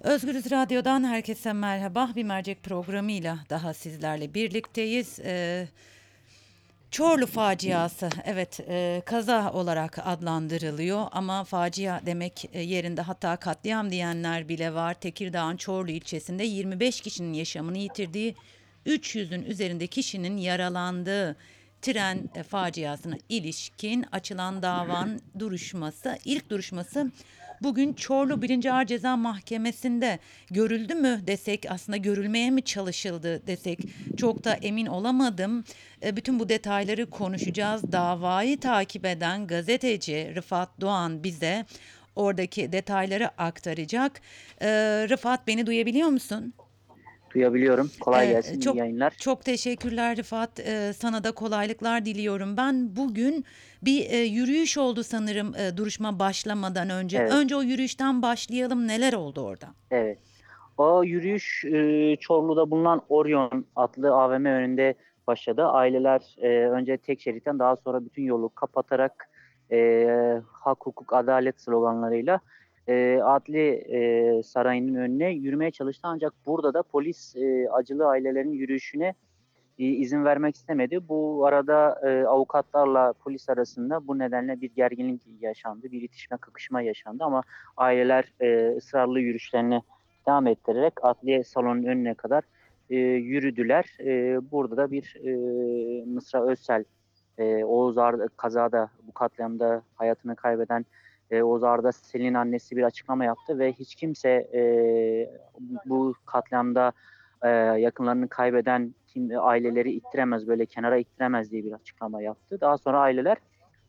Özgürüz Radyo'dan herkese merhaba. Bir mercek programıyla daha sizlerle birlikteyiz. Ee, Çorlu faciası evet e, kaza olarak adlandırılıyor ama facia demek e, yerinde hatta katliam diyenler bile var. Tekirdağ'ın Çorlu ilçesinde 25 kişinin yaşamını yitirdiği 300'ün üzerinde kişinin yaralandığı tren e, faciasına ilişkin açılan davanın duruşması ilk duruşması bugün Çorlu 1. Ağır Ceza Mahkemesi'nde görüldü mü desek aslında görülmeye mi çalışıldı desek çok da emin olamadım. E, bütün bu detayları konuşacağız. Davayı takip eden gazeteci Rıfat Doğan bize oradaki detayları aktaracak. E, Rıfat beni duyabiliyor musun? Duyabiliyorum. Kolay Ee, gelsin. çok iyi yayınlar. çok teşekkürler Rıfat. Ee, sana da kolaylıklar diliyorum. Ben bugün bir e, yürüyüş oldu sanırım e, duruşma başlamadan önce. Evet. Önce o yürüyüşten başlayalım. Neler oldu orada? Evet. O yürüyüş e, Çorlu'da bulunan Orion adlı AVM önünde başladı. Aileler e, önce tek şeritten daha sonra bütün yolu kapatarak e, hak, hukuk, adalet sloganlarıyla e, adli e, sarayının önüne yürümeye çalıştı. Ancak burada da polis e, acılı ailelerin yürüyüşüne e, izin vermek istemedi. Bu arada e, avukatlarla polis arasında bu nedenle bir gerginlik yaşandı. Bir itişme, kakışma yaşandı ama aileler e, ısrarlı yürüyüşlerini devam ettirerek adliye salonunun önüne kadar e, yürüdüler. E, burada da bir e, Mısra Özsel, e, Oğuz Arda, kazada bu katliamda hayatını kaybeden e, Oğuz Selin annesi bir açıklama yaptı ve hiç kimse e, bu katliamda e, yakınlarını kaybeden kim, aileleri ittiremez, böyle kenara ittiremez diye bir açıklama yaptı. Daha sonra aileler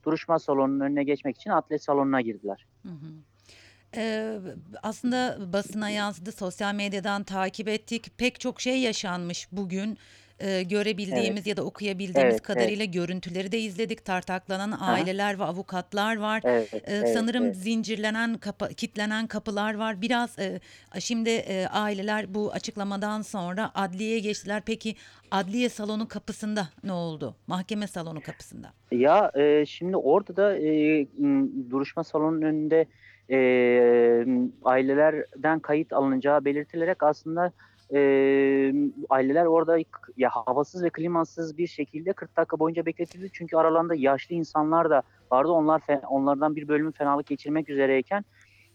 duruşma salonunun önüne geçmek için atlet salonuna girdiler. Hı hı. Ee, aslında basına yansıdı, sosyal medyadan takip ettik. Pek çok şey yaşanmış bugün. Ee, görebildiğimiz Evet. ya da okuyabildiğimiz Evet, kadarıyla görüntüleri de izledik. Tartaklanan aileler ve avukatlar var. Evet, Ee, evet, sanırım evet. zincirlenen, kapa, kitlenen kapılar var. Biraz e, şimdi e, aileler bu açıklamadan sonra adliyeye geçtiler. Peki adliye salonu kapısında ne oldu? Mahkeme salonu kapısında. Ya e, şimdi orada da e, m, duruşma salonunun önünde e, m, ailelerden kayıt alınacağı belirtilerek aslında e, aileler orada ya havasız ve klimasız bir şekilde 40 dakika boyunca bekletildi. Çünkü aralarında yaşlı insanlar da vardı. Onlar onlardan bir bölümü fenalık geçirmek üzereyken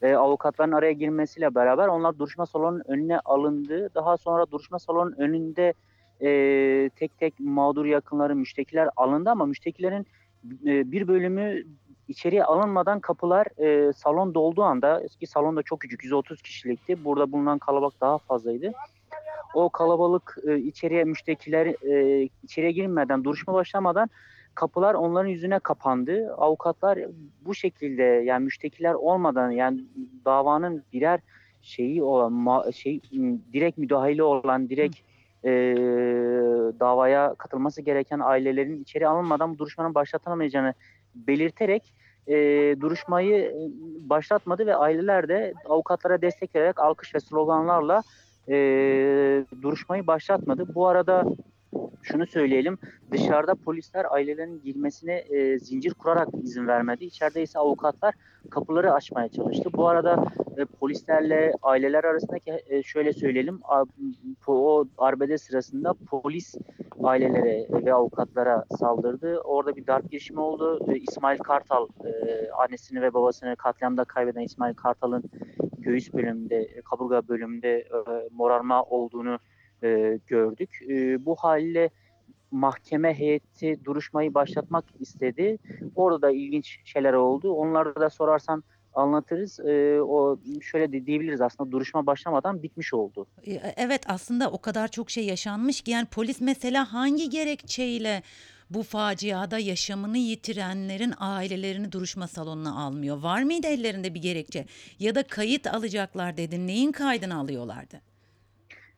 e, avukatların araya girmesiyle beraber onlar duruşma salonunun önüne alındı. Daha sonra duruşma salonunun önünde e, tek tek mağdur yakınları, müştekiler alındı ama müştekilerin e, bir bölümü içeriye alınmadan kapılar e, salon dolduğu anda eski salon da çok küçük 130 kişilikti. Burada bulunan kalabalık daha fazlaydı. O kalabalık e, içeriye müştekiler e, içeriye girmeden duruşma başlamadan kapılar onların yüzüne kapandı. Avukatlar bu şekilde yani müştekiler olmadan yani davanın birer şeyi olan ma- şey direkt müdahale olan direkt e, davaya katılması gereken ailelerin içeri alınmadan bu duruşmanın başlatılamayacağını belirterek e, duruşmayı e, başlatmadı ve aileler de avukatlara destek vererek alkış ve sloganlarla e, duruşmayı başlatmadı. Bu arada şunu söyleyelim dışarıda polisler ailelerin girmesine e, zincir kurarak izin vermedi. İçeride ise avukatlar kapıları açmaya çalıştı. Bu arada e, polislerle aileler arasındaki e, şöyle söyleyelim o arbede sırasında polis ailelere ve avukatlara saldırdı. Orada bir darp girişimi oldu. E, İsmail Kartal e, annesini ve babasını katliamda kaybeden İsmail Kartal'ın göğüs bölümünde, kaburga bölümünde e, morarma olduğunu e, gördük. E, bu haliyle mahkeme heyeti duruşmayı başlatmak istedi. Orada da ilginç şeyler oldu. Onları da sorarsan anlatırız. E, o şöyle de diyebiliriz aslında duruşma başlamadan bitmiş oldu. E, Evet aslında o kadar çok şey yaşanmış ki yani polis mesela hangi gerekçeyle bu faciada yaşamını yitirenlerin ailelerini duruşma salonuna almıyor? Var mıydı ellerinde bir gerekçe? Ya da kayıt alacaklar dedin. Neyin kaydını alıyorlardı?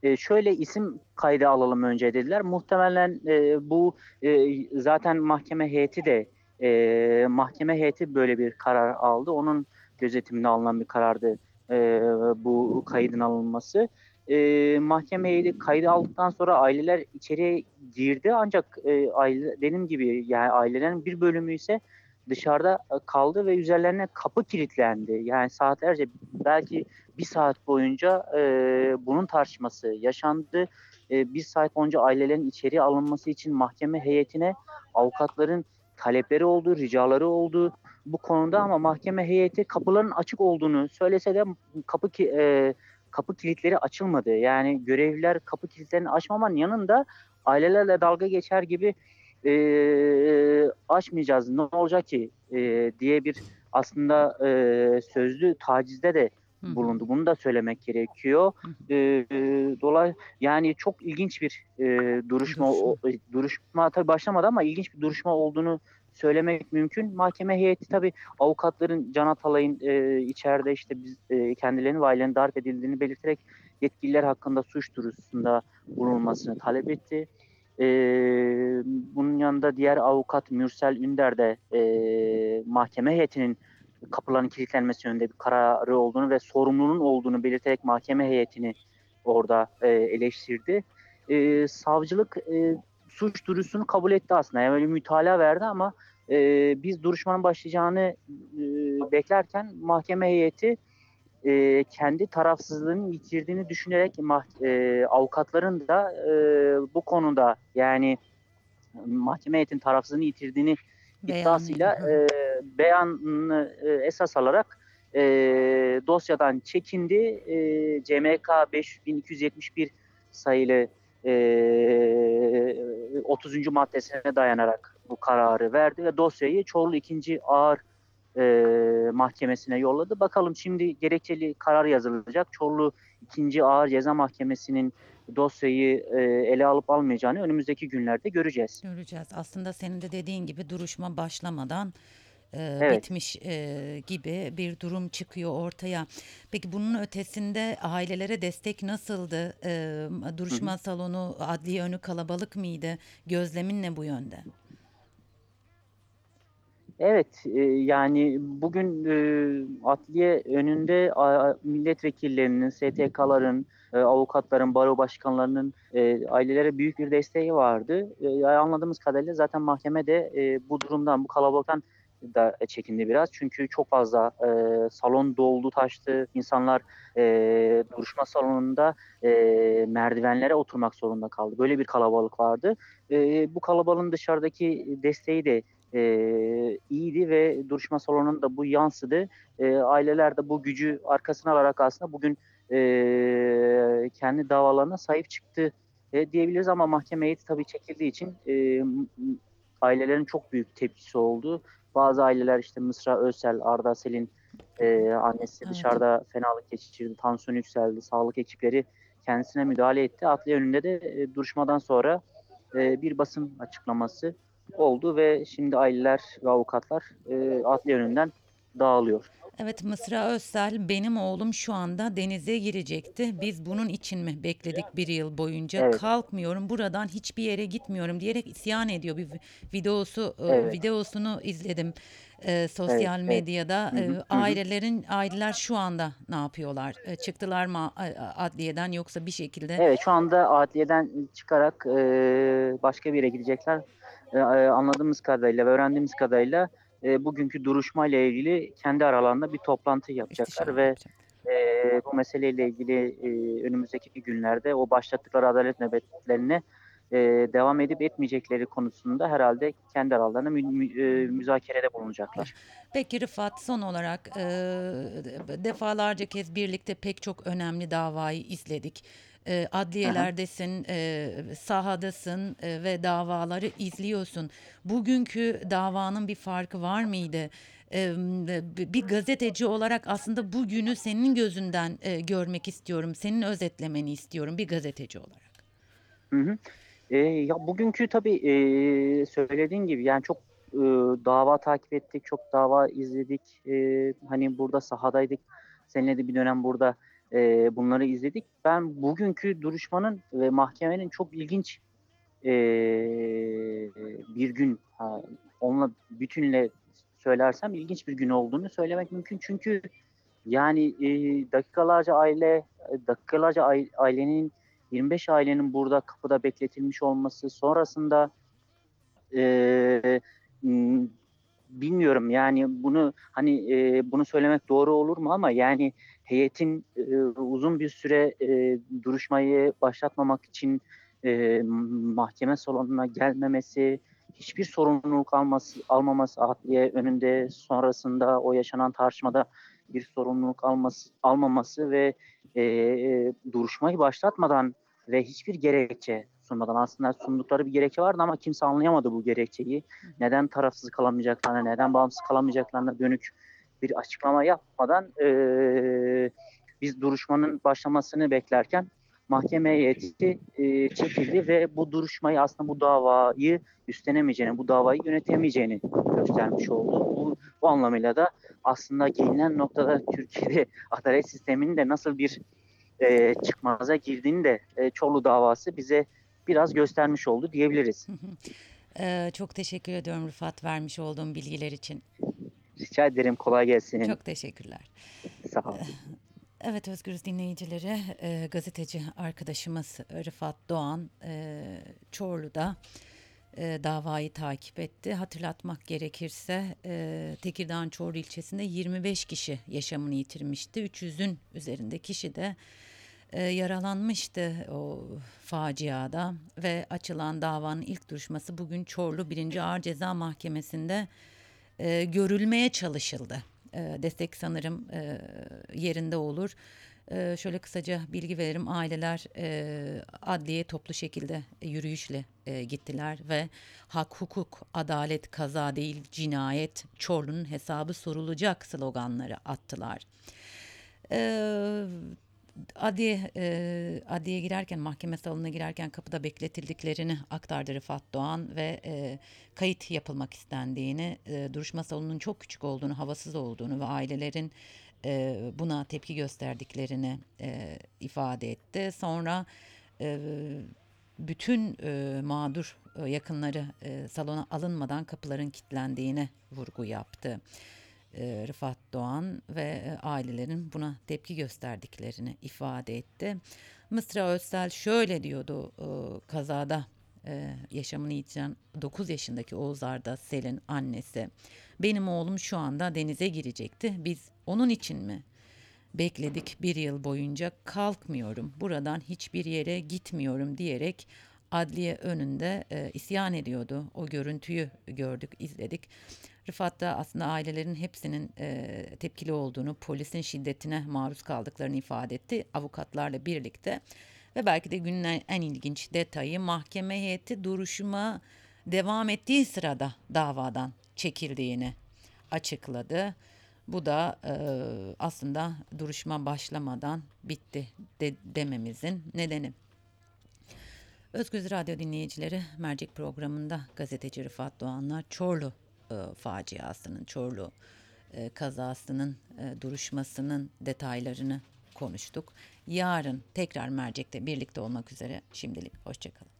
E, şöyle isim kaydı alalım önce dediler. Muhtemelen e, bu e, zaten mahkeme heyeti de e, mahkeme heyeti böyle bir karar aldı. Onun gözetiminde alınan bir karardı e, bu kaydın alınması. E, mahkeme heyeti kaydı aldıktan sonra aileler içeriye girdi ancak e, aile, dediğim gibi yani ailelerin bir bölümü ise dışarıda e, kaldı ve üzerlerine kapı kilitlendi. Yani saatlerce belki bir saat boyunca e, bunun tartışması yaşandı. E, bir saat boyunca ailelerin içeri alınması için mahkeme heyetine avukatların talepleri oldu, ricaları oldu bu konuda ama mahkeme heyeti kapıların açık olduğunu söylese de kapı ki, e, kapı kilitleri açılmadı. Yani görevliler kapı kilitlerini açmamanın yanında ailelerle dalga geçer gibi e, açmayacağız ne olacak ki e, diye bir aslında e, sözlü tacizde de bulundu. Bunu da söylemek gerekiyor. E, e, dolay yani çok ilginç bir e, duruşma Duruşma. o, duruşma tabii başlamadı ama ilginç bir duruşma olduğunu söylemek mümkün. Mahkeme heyeti tabii avukatların Can Atalay'ın e, içeride işte biz e, kendilerinin ve ailenin darp edildiğini belirterek yetkililer hakkında suç duyurusunda bulunmasını talep etti. E, bunun yanında diğer avukat Mürsel Ünder de e, mahkeme heyetinin kapıların kilitlenmesi yönünde bir kararı olduğunu ve sorumlunun olduğunu belirterek mahkeme heyetini orada e, eleştirdi. E, savcılık e, suç duyurusunu kabul etti aslında. Yani öyle mütalaa verdi ama e, biz duruşmanın başlayacağını e, beklerken mahkeme heyeti e, kendi tarafsızlığını yitirdiğini düşünerek mah- e, avukatların da e, bu konuda yani mahkeme heyetinin tarafsızlığını yitirdiğini iddiasıyla Beyanlı. e, beyanını e, esas alarak e, dosyadan çekindi. E, CMK 5271 sayılı e, 30. maddesine dayanarak bu kararı verdi ve dosyayı Çorlu 2. Ağır e, Mahkemesi'ne yolladı. Bakalım şimdi gerekçeli karar yazılacak. Çorlu 2. Ağır Ceza Mahkemesi'nin dosyayı e, ele alıp almayacağını önümüzdeki günlerde göreceğiz. Göreceğiz. Aslında senin de dediğin gibi duruşma başlamadan e, Evet. bitmiş e, gibi bir durum çıkıyor ortaya. Peki bunun ötesinde ailelere destek nasıldı? E, duruşma salonu, adliye önü kalabalık mıydı? Gözlemin ne bu yönde? Evet, e, yani bugün e, adliye önünde a- milletvekillerinin, STK'ların, e, avukatların, baro başkanlarının e, ailelere büyük bir desteği vardı. E, anladığımız kadarıyla zaten mahkeme de e, bu durumdan, bu kalabalıktan da çekindi biraz. Çünkü çok fazla e, salon doldu, taştı. İnsanlar e, duruşma salonunda e, merdivenlere oturmak zorunda kaldı. Böyle bir kalabalık vardı. E, bu kalabalığın dışarıdaki desteği de e, iyiydi ve duruşma salonunda bu yansıdı. E, aileler de bu gücü arkasına alarak aslında bugün e, kendi davalarına sahip çıktı e, diyebiliriz ama mahkeme heyeti tabii çekildiği için e, ailelerin çok büyük tepkisi oldu. Bazı aileler işte Mısra Ösel, Arda Sel'in e, annesi Evet. dışarıda fenalık geçirdi, tansiyon yükseldi, sağlık ekipleri kendisine müdahale etti. Adliye önünde de e, duruşmadan sonra e, bir basın açıklaması oldu ve şimdi aileler ve avukatlar e, adliye önünden dağılıyor. Evet Mısra Özsel benim oğlum şu anda denize girecekti. Biz bunun için mi bekledik bir yıl boyunca? Evet. Kalkmıyorum buradan hiçbir yere gitmiyorum diyerek isyan ediyor. Bir vi- videosu e, Evet. videosunu izledim e, sosyal evet. medyada. E, hı. ailelerin aileler şu anda ne yapıyorlar? E, çıktılar mı adliyeden yoksa bir şekilde Evet şu anda adliyeden çıkarak e, başka bir yere gidecekler. E, e, anladığımız kadarıyla ve öğrendiğimiz kadarıyla e, bugünkü duruşmayla ilgili kendi aralarında bir toplantı yapacaklar ve e, bu meseleyle ilgili e, önümüzdeki günlerde o başlattıkları adalet nöbetlerine e, devam edip etmeyecekleri konusunda herhalde kendi aralarında mü, mü- e, müzakerede bulunacaklar. Peki Rıfat son olarak e, defalarca kez birlikte pek çok önemli davayı izledik. E, adliyelerdesin, e, sahadasın e, ve davaları izliyorsun. Bugünkü davanın bir farkı var mıydı? E, bir gazeteci olarak aslında bugünü senin gözünden e, görmek istiyorum. Senin özetlemeni istiyorum bir gazeteci olarak. Hı hı. E, ya bugünkü tabii e, söylediğin gibi yani çok e, dava takip ettik, çok dava izledik. E, hani burada sahadaydık. Seninle de bir dönem burada e, bunları izledik. Ben bugünkü duruşmanın ve mahkemenin çok ilginç e, bir gün, ha, onunla bütünle söylersem ilginç bir gün olduğunu söylemek mümkün. Çünkü yani e, dakikalarca aile, dakikalarca ai- ailenin 25 ailenin burada kapıda bekletilmiş olması sonrasında e, bilmiyorum yani bunu hani e, bunu söylemek doğru olur mu ama yani heyetin e, uzun bir süre e, duruşmayı başlatmamak için e, mahkeme salonuna gelmemesi, hiçbir sorumluluk alması, almaması adliye önünde sonrasında o yaşanan tartışmada bir sorumluluk alması, almaması ve e, duruşmayı başlatmadan ve hiçbir gerekçe sunmadan aslında sundukları bir gerekçe vardı ama kimse anlayamadı bu gerekçeyi. Neden tarafsız kalamayacaklarına, neden bağımsız kalamayacaklarına dönük bir açıklama yapmadan e, biz duruşmanın başlamasını beklerken mahkeme heyeti e, çekildi ve bu duruşmayı aslında bu davayı üstlenemeyeceğini, bu davayı yönetemeyeceğini göstermiş oldu. Bu, bu anlamıyla da aslında gelinen noktada Türkiye'de adalet sisteminin de nasıl bir e, çıkmaza girdiğini de e, Çorlu davası bize biraz göstermiş oldu diyebiliriz. Çok teşekkür ediyorum Rıfat vermiş olduğum bilgiler için. Rica ederim kolay gelsin. Çok teşekkürler. Sağ olun. Evet Özgürüz dinleyicileri e, gazeteci arkadaşımız Rıfat Doğan e, Çorlu'da e, davayı takip etti. Hatırlatmak gerekirse e, Tekirdağ Çorlu ilçesinde 25 kişi yaşamını yitirmişti. 300'ün üzerinde kişi de e, yaralanmıştı o faciada ve açılan davanın ilk duruşması bugün Çorlu 1. Ağır Ceza Mahkemesi'nde e, görülmeye çalışıldı. E, destek sanırım e, yerinde olur. E, şöyle kısaca bilgi verelim. Aileler e, adliye toplu şekilde yürüyüşle e, gittiler ve hak, hukuk, adalet, kaza değil cinayet, Çorlu'nun hesabı sorulacak sloganları attılar. E, adliye, e, adliye girerken mahkeme salonuna girerken kapıda bekletildiklerini aktardı Rıfat Doğan ve e, kayıt yapılmak istendiğini, e, duruşma salonunun çok küçük olduğunu, havasız olduğunu ve ailelerin e, buna tepki gösterdiklerini e, ifade etti. Sonra e, bütün e, mağdur e, yakınları e, salona alınmadan kapıların kilitlendiğine vurgu yaptı. E, Rıfat Doğan ve e, ailelerin buna tepki gösterdiklerini ifade etti. Mısra Özsel şöyle diyordu e, kazada yaşamını yitiren 9 yaşındaki Oğuz Arda Sel'in annesi. Benim oğlum şu anda denize girecekti. Biz onun için mi bekledik bir yıl boyunca kalkmıyorum buradan hiçbir yere gitmiyorum diyerek adliye önünde e, isyan ediyordu. O görüntüyü gördük, izledik. Rıfat da aslında ailelerin hepsinin e, tepkili olduğunu, polisin şiddetine maruz kaldıklarını ifade etti avukatlarla birlikte. Ve belki de günün en, ilginç detayı mahkeme heyeti duruşuma devam ettiği sırada davadan çekildiğini açıkladı. Bu da e, aslında duruşma başlamadan bitti de, dememizin nedeni. Özgüz Radyo dinleyicileri mercek programında gazeteci Rıfat Doğanlar Çorlu e, faciasının, Çorlu e, kazasının, e, duruşmasının detaylarını konuştuk. Yarın tekrar mercekte birlikte olmak üzere şimdilik hoşçakalın.